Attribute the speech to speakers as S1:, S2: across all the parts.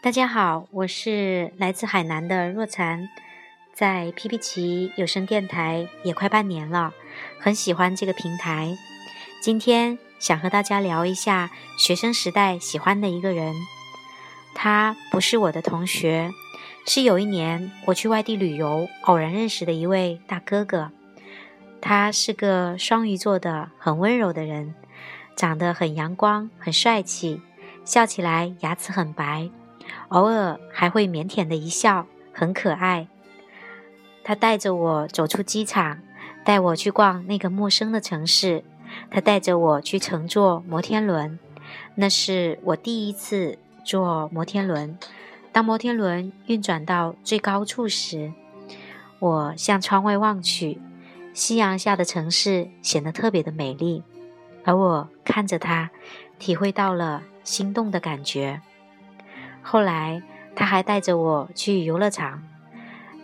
S1: 大家好，我是来自海南的若禅，在皮皮奇有声电台也快半年了，很喜欢这个平台。今天想和大家聊一下学生时代喜欢的一个人，他不是我的同学，是有一年我去外地旅游偶然认识的一位大哥哥。他是个双鱼座的很温柔的人，长得很阳光，很帅气，笑起来牙齿很白。偶尔还会腼腆的一笑，很可爱。他带着我走出机场，带我去逛那个陌生的城市。他带着我去乘坐摩天轮，那是我第一次坐摩天轮。当摩天轮运转到最高处时，我向窗外望去，夕阳下的城市显得特别的美丽，而我看着他，体会到了心动的感觉。后来，他还带着我去游乐场，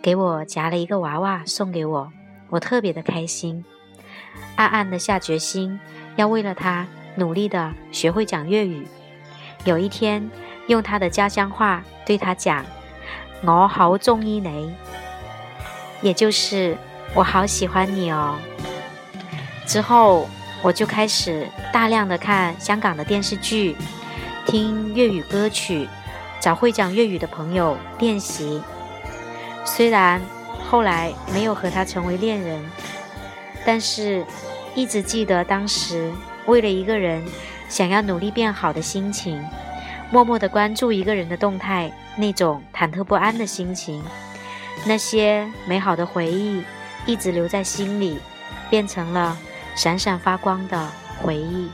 S1: 给我夹了一个娃娃送给我，我特别的开心，暗暗的下决心要为了他努力的学会讲粤语。有一天，用他的家乡话对他讲：“我好中意你”，也就是我好喜欢你哦。之后，我就开始大量的看香港的电视剧，听粤语歌曲。找会讲粤语的朋友练习。虽然后来没有和他成为恋人，但是一直记得当时为了一个人想要努力变好的心情，默默的关注一个人的动态，那种忐忑不安的心情，那些美好的回忆一直留在心里，变成了闪闪发光的回忆。